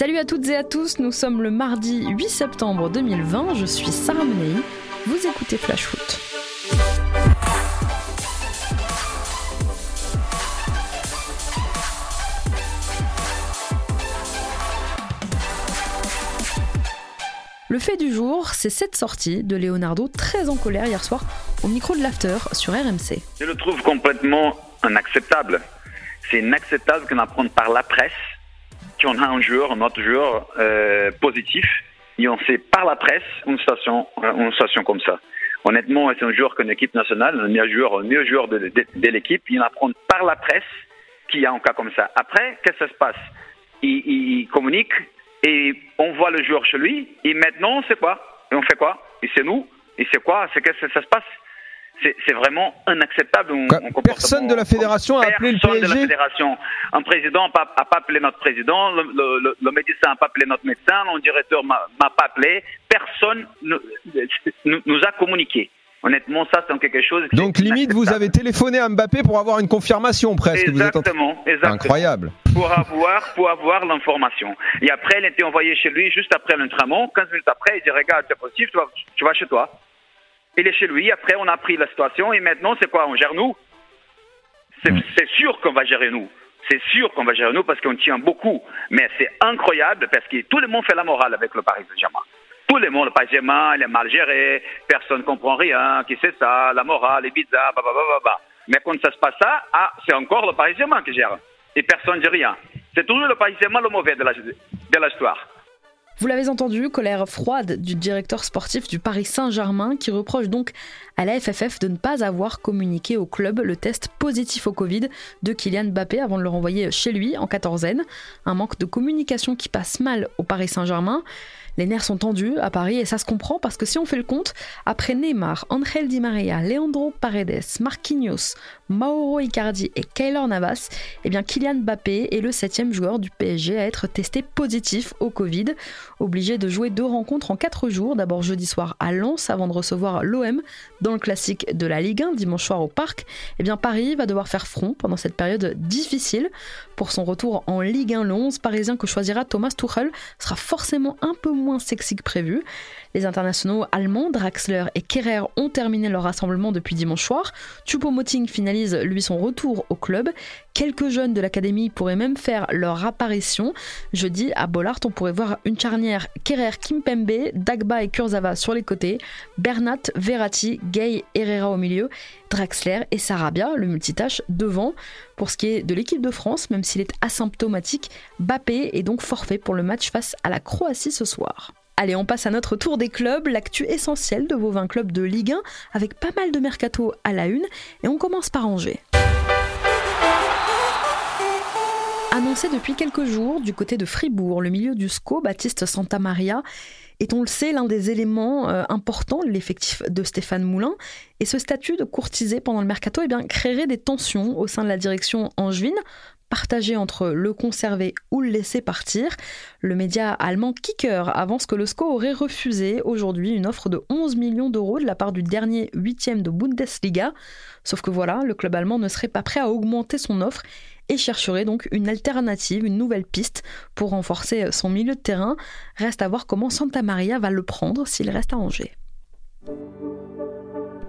Salut à toutes et à tous, nous sommes le mardi 8 septembre 2020, je suis Sarah Menei, vous écoutez Flash Foot. Le fait du jour, c'est cette sortie de Leonardo très en colère hier soir au micro de l'After sur RMC. Je le trouve complètement inacceptable. C'est inacceptable qu'on apprenne par la presse qu'on a un joueur, un autre joueur euh, positif et on sait par la presse une situation, une situation comme ça. Honnêtement, c'est un joueur qu'une équipe nationale, le meilleur joueur, le meilleur joueur de, l'équipe, il apprend par la presse qu'il y a un cas comme ça. Après, qu'est-ce que ça se passe? Il, communique et on voit le joueur chez lui, et maintenant, c'est quoi? Et on fait quoi? Et c'est nous? Et c'est quoi? C'est que ça se passe? C'est vraiment inacceptable. personne de la fédération a appelé le PSG. de la fédération. Un président n'a pas, appelé notre président, le, le, médecin n'a pas appelé notre médecin, le directeur m'a pas appelé. Personne nous, nous a communiqué. Honnêtement, ça, c'est quelque chose. Donc, limite, vous avez téléphoné à Mbappé pour avoir une confirmation presque. Exactement, vous êtes exactement. Incroyable. Pour avoir, pour avoir l'information. Et après, elle était envoyée chez lui juste après l'entraînement. 15 minutes après, il dit Regarde, c'est possible, tu vas, tu vas chez toi. Il est chez lui. Après, on a pris la situation. Et maintenant, c'est quoi? On gère nous? C'est hmm. sûr qu'on va gérer nous. C'est sûr qu'on va gérer nous parce qu'on tient beaucoup. Mais c'est incroyable parce que tout le monde fait la morale avec le Paris Saint-Germain. Tout le monde, pas Germain, il est mal géré, personne ne comprend rien, qui c'est ça, la morale est bizarre, bah, bah, bah, bah, Mais quand ça se passe ça, ah, c'est encore le Paris Saint-Germain qui gère. Et personne ne dit rien. C'est toujours le Paris Saint-Germain le mauvais de l'histoire. Vous l'avez entendu, colère froide du directeur sportif du Paris Saint-Germain qui reproche donc à la FFF de ne pas avoir communiqué au club le test positif au Covid de Kylian Mbappé avant de le renvoyer chez lui en quatorzaine. Un manque de communication qui passe mal au Paris Saint-Germain. Les nerfs sont tendus à Paris et ça se comprend parce que si on fait le compte, après Neymar, Angel Di Maria, Leandro Paredes, Marquinhos, Mauro Icardi et Keylor Navas, eh bien Kylian Mbappé est le septième joueur du PSG à être testé positif au Covid, obligé de jouer deux rencontres en quatre jours, d'abord jeudi soir à Lens avant de recevoir l'OM dans le classique de la Ligue 1 dimanche soir au Parc. Eh bien Paris va devoir faire front pendant cette période difficile. Pour son retour en Ligue 1, le 11 parisien que choisira Thomas Tuchel sera forcément un peu moins sexy que prévu. Les internationaux allemands Draxler et Kerrer ont terminé leur rassemblement depuis dimanche soir. Choupo-Moting finalise lui son retour au club. Quelques jeunes de l'académie pourraient même faire leur apparition. Jeudi à Bollard, on pourrait voir une charnière Kerrer, Kimpembe, Dagba et Kurzawa sur les côtés, Bernat, Verratti, Gay, Herrera au milieu, Draxler et Sarabia, le multitâche, devant. Pour ce qui est de l'équipe de France, même s'il est asymptomatique, Bappé est donc forfait pour le match face à la Croatie ce soir. Allez, on passe à notre tour des clubs, l'actu essentielle de vos 20 clubs de Ligue 1, avec pas mal de mercato à la une, et on commence par Angers. Annoncé depuis quelques jours du côté de Fribourg, le milieu du SCO, Baptiste Santamaria, est, on le sait, l'un des éléments euh, importants de l'effectif de Stéphane Moulin. Et ce statut de courtisé pendant le mercato eh bien, créerait des tensions au sein de la direction angevine, partagé entre le conserver ou le laisser partir. Le média allemand Kicker avance que le SCO aurait refusé aujourd'hui une offre de 11 millions d'euros de la part du dernier huitième de Bundesliga. Sauf que voilà, le club allemand ne serait pas prêt à augmenter son offre et chercherait donc une alternative, une nouvelle piste pour renforcer son milieu de terrain. Reste à voir comment Santa Maria va le prendre s'il reste à Angers.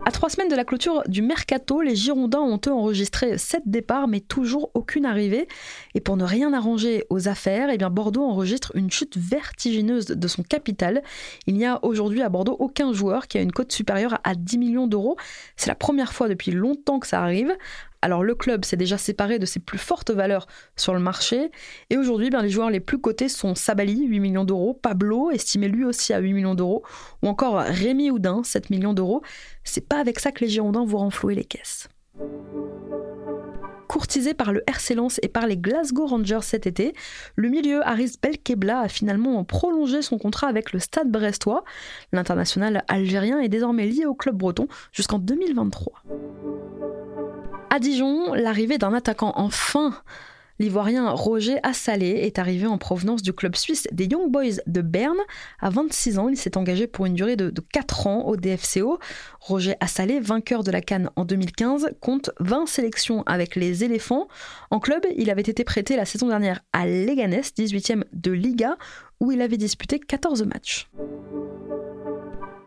À trois semaines de la clôture du mercato, les Girondins ont eux enregistré sept départs, mais toujours aucune arrivée. Et pour ne rien arranger aux affaires, eh Bordeaux enregistre une chute vertigineuse de son capital. Il n'y a aujourd'hui à Bordeaux aucun joueur qui a une cote supérieure à 10 millions d'euros. C'est la première fois depuis longtemps que ça arrive. Alors le club s'est déjà séparé de ses plus fortes valeurs sur le marché et aujourd'hui ben, les joueurs les plus cotés sont Sabali 8 millions d'euros, Pablo estimé lui aussi à 8 millions d'euros ou encore Rémi Houdin 7 millions d'euros. C'est pas avec ça que les Girondins vont renflouer les caisses. Courtisé par le RC et par les Glasgow Rangers cet été, le milieu Aris Belkebla a finalement prolongé son contrat avec le Stade brestois. L'international algérien est désormais lié au club breton jusqu'en 2023. À Dijon, l'arrivée d'un attaquant enfin L'Ivoirien Roger Assalé est arrivé en provenance du club suisse des Young Boys de Berne. À 26 ans, il s'est engagé pour une durée de, de 4 ans au DFCO. Roger Assalé, vainqueur de la Cannes en 2015, compte 20 sélections avec les éléphants. En club, il avait été prêté la saison dernière à Leganés, 18e de Liga, où il avait disputé 14 matchs.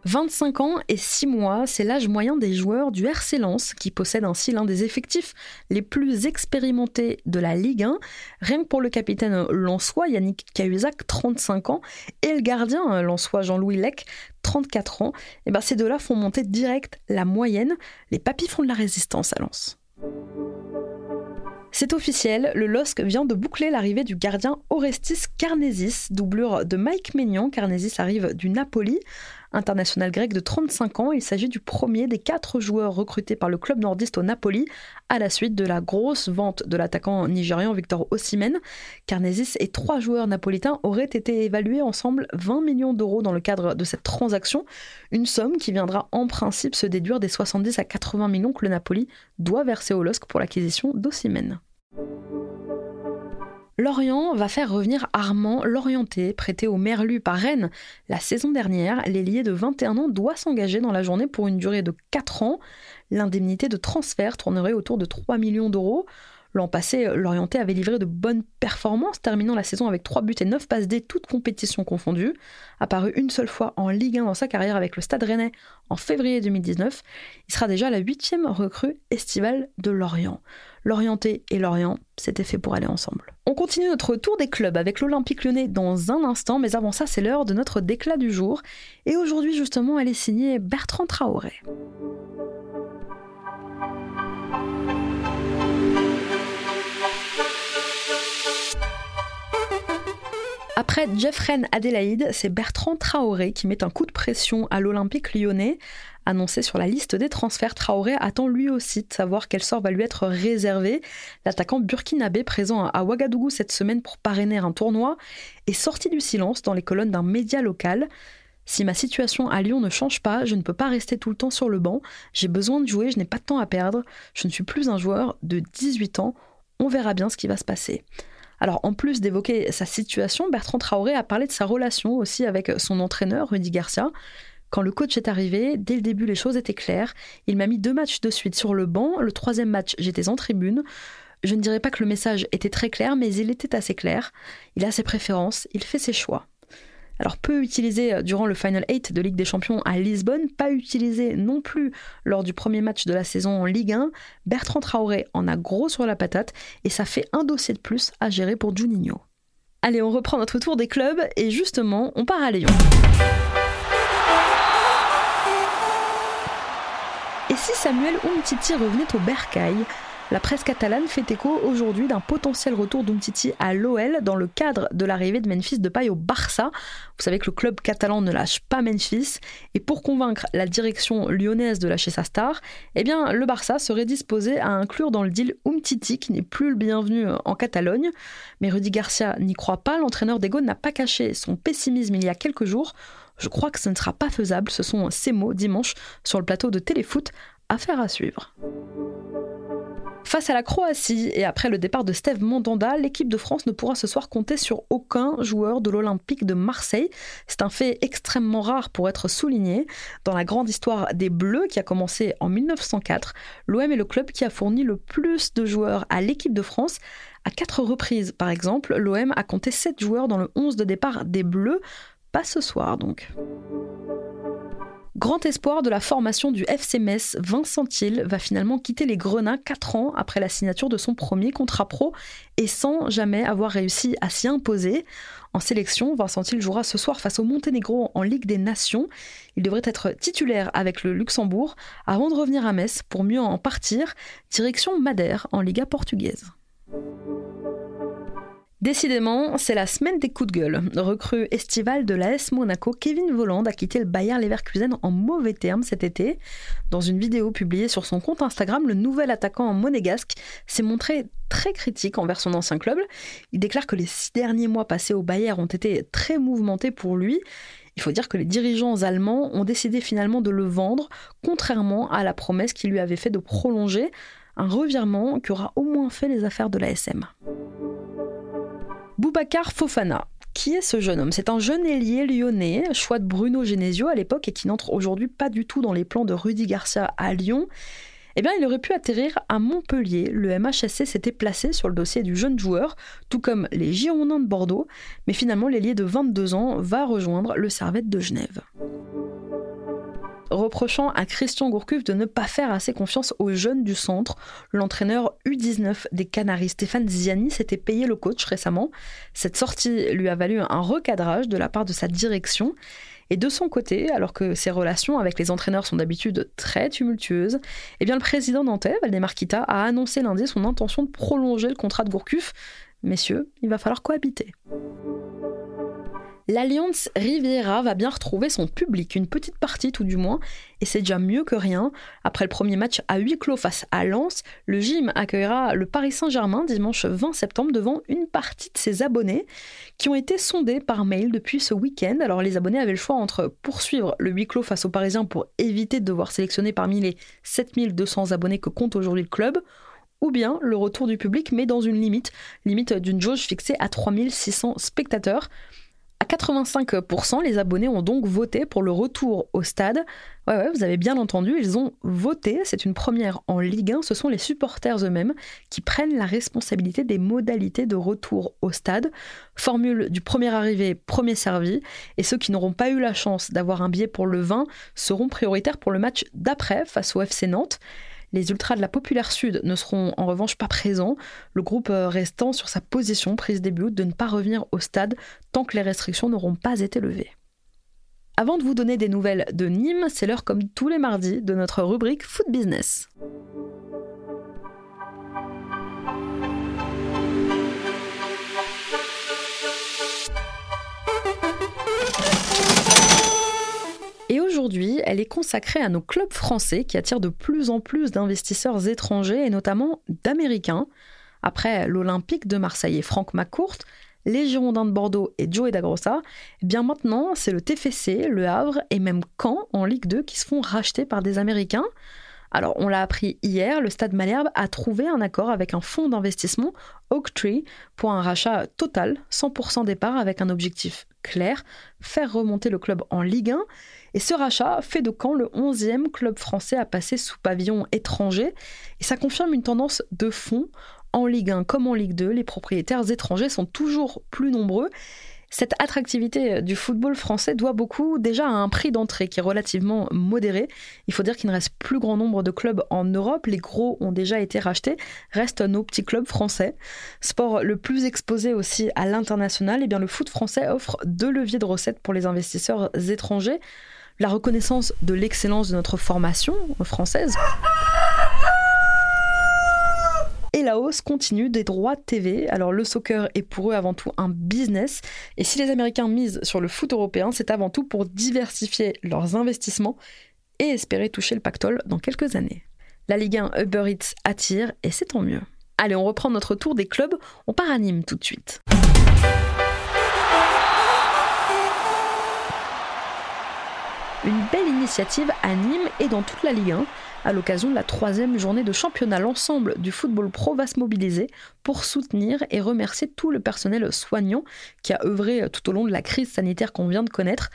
25 ans et 6 mois, c'est l'âge moyen des joueurs du RC Lens, qui possède ainsi l'un des effectifs les plus expérimentés de la Ligue 1. Rien que pour le capitaine lensois Yannick Cahuzac, 35 ans, et le gardien lensois Jean-Louis Lec, 34 ans, et ben ces deux-là font monter direct la moyenne. Les papis font de la résistance à Lens. C'est officiel, le LOSC vient de boucler l'arrivée du gardien Orestis Karnesis, doublure de Mike Maignan. Karnesis arrive du Napoli. International grec de 35 ans, il s'agit du premier des quatre joueurs recrutés par le club nordiste au Napoli à la suite de la grosse vente de l'attaquant nigérian Victor Osimhen. Karnesis et trois joueurs napolitains auraient été évalués ensemble 20 millions d'euros dans le cadre de cette transaction, une somme qui viendra en principe se déduire des 70 à 80 millions que le Napoli doit verser au LOSC pour l'acquisition d'Osimhen. Lorient va faire revenir Armand Lorienté, prêté au Merlu par Rennes la saison dernière. L'ailier de 21 ans doit s'engager dans la journée pour une durée de 4 ans. L'indemnité de transfert tournerait autour de 3 millions d'euros. L'an passé, Lorienté avait livré de bonnes performances, terminant la saison avec 3 buts et 9 passes D, toutes compétitions confondues. Apparu une seule fois en Ligue 1 dans sa carrière avec le Stade Rennais en février 2019, il sera déjà la huitième recrue estivale de Lorient. Lorienté et Lorient, c'était fait pour aller ensemble. On continue notre tour des clubs avec l'Olympique lyonnais dans un instant, mais avant ça, c'est l'heure de notre déclat du jour. Et aujourd'hui, justement, elle est signée Bertrand Traoré. Après Jeffren Adélaïde, c'est Bertrand Traoré qui met un coup de pression à l'Olympique lyonnais. Annoncé sur la liste des transferts, Traoré attend lui aussi de savoir quel sort va lui être réservé. L'attaquant burkinabé présent à Ouagadougou cette semaine pour parrainer un tournoi est sorti du silence dans les colonnes d'un média local. Si ma situation à Lyon ne change pas, je ne peux pas rester tout le temps sur le banc. J'ai besoin de jouer, je n'ai pas de temps à perdre. Je ne suis plus un joueur de 18 ans. On verra bien ce qui va se passer. Alors, en plus d'évoquer sa situation, Bertrand Traoré a parlé de sa relation aussi avec son entraîneur, Rudy Garcia. Quand le coach est arrivé, dès le début, les choses étaient claires. Il m'a mis deux matchs de suite sur le banc. Le troisième match, j'étais en tribune. Je ne dirais pas que le message était très clair, mais il était assez clair. Il a ses préférences, il fait ses choix. Alors peu utilisé durant le Final 8 de Ligue des Champions à Lisbonne, pas utilisé non plus lors du premier match de la saison en Ligue 1, Bertrand Traoré en a gros sur la patate et ça fait un dossier de plus à gérer pour Juninho. Allez, on reprend notre tour des clubs et justement, on part à Lyon. Et si Samuel Umtiti revenait au Bercail la presse catalane fait écho aujourd'hui d'un potentiel retour d'Umtiti à l'OL dans le cadre de l'arrivée de Memphis de paille au Barça. Vous savez que le club catalan ne lâche pas Memphis et pour convaincre la direction lyonnaise de lâcher sa star, eh bien le Barça serait disposé à inclure dans le deal Umtiti qui n'est plus le bienvenu en Catalogne. Mais Rudy Garcia n'y croit pas, l'entraîneur d'Ego n'a pas caché son pessimisme il y a quelques jours. Je crois que ce ne sera pas faisable, ce sont ses mots dimanche sur le plateau de Téléfoot. Affaire à suivre. Face à la Croatie et après le départ de Steve Mandanda, l'équipe de France ne pourra ce soir compter sur aucun joueur de l'Olympique de Marseille. C'est un fait extrêmement rare pour être souligné. Dans la grande histoire des Bleus qui a commencé en 1904, l'OM est le club qui a fourni le plus de joueurs à l'équipe de France. À quatre reprises, par exemple, l'OM a compté sept joueurs dans le 11 de départ des Bleus. Pas ce soir donc. Grand espoir de la formation du FC Metz, Vincent Thiel va finalement quitter les Grenats 4 ans après la signature de son premier contrat pro et sans jamais avoir réussi à s'y imposer. En sélection, Vincent Thiel jouera ce soir face au Monténégro en Ligue des Nations. Il devrait être titulaire avec le Luxembourg avant de revenir à Metz pour mieux en partir, direction Madère en Liga portugaise. Décidément, c'est la semaine des coups de gueule. Recrue estivale de l'AS Monaco, Kevin Voland a quitté le Bayer Leverkusen en mauvais termes cet été. Dans une vidéo publiée sur son compte Instagram, le nouvel attaquant monégasque s'est montré très critique envers son ancien club. Il déclare que les six derniers mois passés au Bayer ont été très mouvementés pour lui. Il faut dire que les dirigeants allemands ont décidé finalement de le vendre, contrairement à la promesse qu'il lui avait fait de prolonger. Un revirement qui aura au moins fait les affaires de la SM. Boubacar Fofana. Qui est ce jeune homme? C'est un jeune ailier lyonnais, choix de Bruno Genesio à l'époque et qui n'entre aujourd'hui pas du tout dans les plans de Rudy Garcia à Lyon. Eh bien, il aurait pu atterrir à Montpellier. Le MHSC s'était placé sur le dossier du jeune joueur, tout comme les Girondins de Bordeaux, mais finalement, l'ailier de 22 ans va rejoindre le Servette de Genève reprochant à Christian Gourcuff de ne pas faire assez confiance aux jeunes du centre. L'entraîneur U19 des Canaries, Stéphane Ziani, s'était payé le coach récemment. Cette sortie lui a valu un recadrage de la part de sa direction. Et de son côté, alors que ses relations avec les entraîneurs sont d'habitude très tumultueuses, eh bien le président nantais, Valdemar Kita, a annoncé lundi son intention de prolonger le contrat de Gourcuff. Messieurs, il va falloir cohabiter l'Alliance Riviera va bien retrouver son public, une petite partie tout du moins, et c'est déjà mieux que rien. Après le premier match à huis clos face à Lens, le gym accueillera le Paris Saint-Germain dimanche 20 septembre devant une partie de ses abonnés qui ont été sondés par mail depuis ce week-end. Alors les abonnés avaient le choix entre poursuivre le huis clos face aux Parisiens pour éviter de devoir sélectionner parmi les 7200 abonnés que compte aujourd'hui le club, ou bien le retour du public mais dans une limite, limite d'une jauge fixée à 3600 spectateurs. À 85%, les abonnés ont donc voté pour le retour au stade. Ouais, vous avez bien entendu, ils ont voté. C'est une première en Ligue 1. Ce sont les supporters eux-mêmes qui prennent la responsabilité des modalités de retour au stade. Formule du premier arrivé, premier servi. Et ceux qui n'auront pas eu la chance d'avoir un billet pour le 20 seront prioritaires pour le match d'après face au FC Nantes. Les ultras de la Populaire Sud ne seront en revanche pas présents, le groupe euh, restant sur sa position prise début août de ne pas revenir au stade tant que les restrictions n'auront pas été levées. Avant de vous donner des nouvelles de Nîmes, c'est l'heure comme tous les mardis de notre rubrique Food Business. Elle est consacrée à nos clubs français qui attirent de plus en plus d'investisseurs étrangers et notamment d'Américains. Après l'Olympique de Marseille et Franck McCourt, les Girondins de Bordeaux et Joey Dagrossa, eh bien maintenant c'est le TFC, le Havre et même Caen en Ligue 2 qui se font racheter par des Américains. Alors, on l'a appris hier, le Stade Malherbe a trouvé un accord avec un fonds d'investissement, Oaktree, pour un rachat total, 100% départ, avec un objectif clair, faire remonter le club en Ligue 1. Et ce rachat fait de Caen le 11e club français à passer sous pavillon étranger. Et ça confirme une tendance de fond. En Ligue 1 comme en Ligue 2, les propriétaires étrangers sont toujours plus nombreux. Cette attractivité du football français doit beaucoup déjà à un prix d'entrée qui est relativement modéré. Il faut dire qu'il ne reste plus grand nombre de clubs en Europe, les gros ont déjà été rachetés, restent nos petits clubs français. Sport le plus exposé aussi à l'international, eh bien le foot français offre deux leviers de recettes pour les investisseurs étrangers. La reconnaissance de l'excellence de notre formation française la hausse continue des droits de TV. Alors le soccer est pour eux avant tout un business et si les Américains misent sur le foot européen, c'est avant tout pour diversifier leurs investissements et espérer toucher le pactole dans quelques années. La Ligue 1 Uber Eats attire et c'est tant mieux. Allez, on reprend notre tour des clubs, on part à Nîmes tout de suite. Une belle initiative à Nîmes et dans toute la Ligue 1 à l'occasion de la troisième journée de championnat. L'ensemble du football pro va se mobiliser pour soutenir et remercier tout le personnel soignant qui a œuvré tout au long de la crise sanitaire qu'on vient de connaître.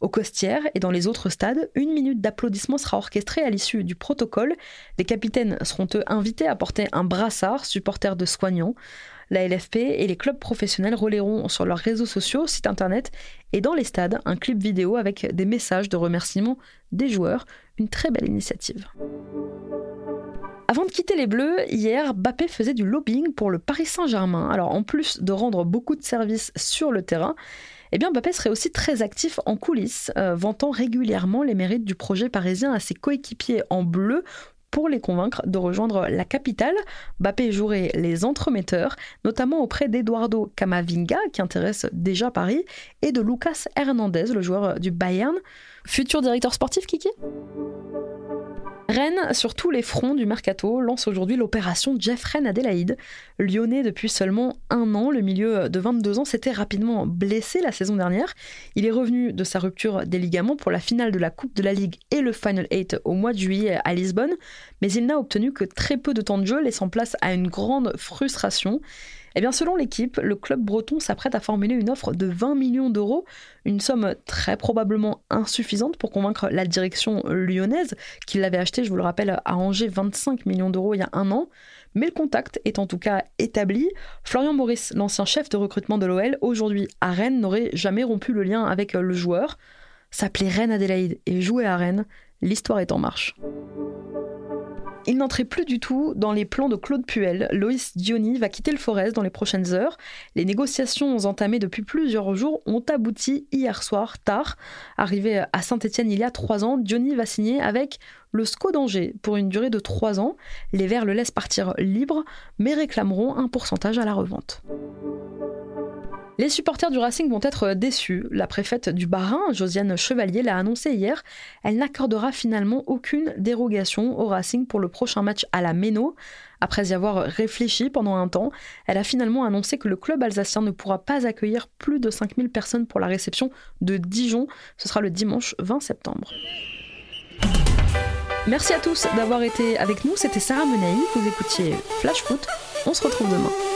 Au Costières et dans les autres stades, une minute d'applaudissement sera orchestrée à l'issue du protocole. Les capitaines seront eux invités à porter un brassard supporter de soignants. La LFP et les clubs professionnels relayeront sur leurs réseaux sociaux, site internet et dans les stades un clip vidéo avec des messages de remerciement des joueurs. Une très belle initiative. Avant de quitter les Bleus, hier, Bappé faisait du lobbying pour le Paris Saint-Germain. Alors en plus de rendre beaucoup de services sur le terrain, eh bien Mbappé serait aussi très actif en coulisses, euh, vantant régulièrement les mérites du projet parisien à ses coéquipiers en bleu pour les convaincre de rejoindre la capitale. Mbappé jouerait les entremetteurs, notamment auprès d'Eduardo Camavinga, qui intéresse déjà Paris, et de Lucas Hernandez, le joueur du Bayern. Futur directeur sportif, Kiki? Rennes, sur tous les fronts du mercato, lance aujourd'hui l'opération Jeffrey Adélaïde. Lyonnais depuis seulement un an, le milieu de 22 ans s'était rapidement blessé la saison dernière. Il est revenu de sa rupture des ligaments pour la finale de la Coupe de la Ligue et le Final 8 au mois de juillet à Lisbonne, mais il n'a obtenu que très peu de temps de jeu, laissant place à une grande frustration. Eh bien, selon l'équipe, le club breton s'apprête à formuler une offre de 20 millions d'euros, une somme très probablement insuffisante pour convaincre la direction lyonnaise, qui l'avait acheté, je vous le rappelle, à Angers 25 millions d'euros il y a un an. Mais le contact est en tout cas établi. Florian Maurice, l'ancien chef de recrutement de l'OL, aujourd'hui à Rennes, n'aurait jamais rompu le lien avec le joueur. S'appelait Rennes Adélaïde et jouer à Rennes, l'histoire est en marche. Il n'entrait plus du tout dans les plans de Claude Puel. Loïs Diony va quitter le Forest dans les prochaines heures. Les négociations entamées depuis plusieurs jours ont abouti hier soir, tard. Arrivé à Saint-Etienne il y a trois ans, Diony va signer avec le SCO d'Angers pour une durée de trois ans. Les Verts le laissent partir libre, mais réclameront un pourcentage à la revente. Les supporters du Racing vont être déçus. La préfète du Bas-Rhin, Josiane Chevalier, l'a annoncé hier. Elle n'accordera finalement aucune dérogation au Racing pour le prochain match à la Méno. Après y avoir réfléchi pendant un temps, elle a finalement annoncé que le club alsacien ne pourra pas accueillir plus de 5000 personnes pour la réception de Dijon. Ce sera le dimanche 20 septembre. Merci à tous d'avoir été avec nous. C'était Sarah Menei. Vous écoutiez Flash Foot. On se retrouve demain.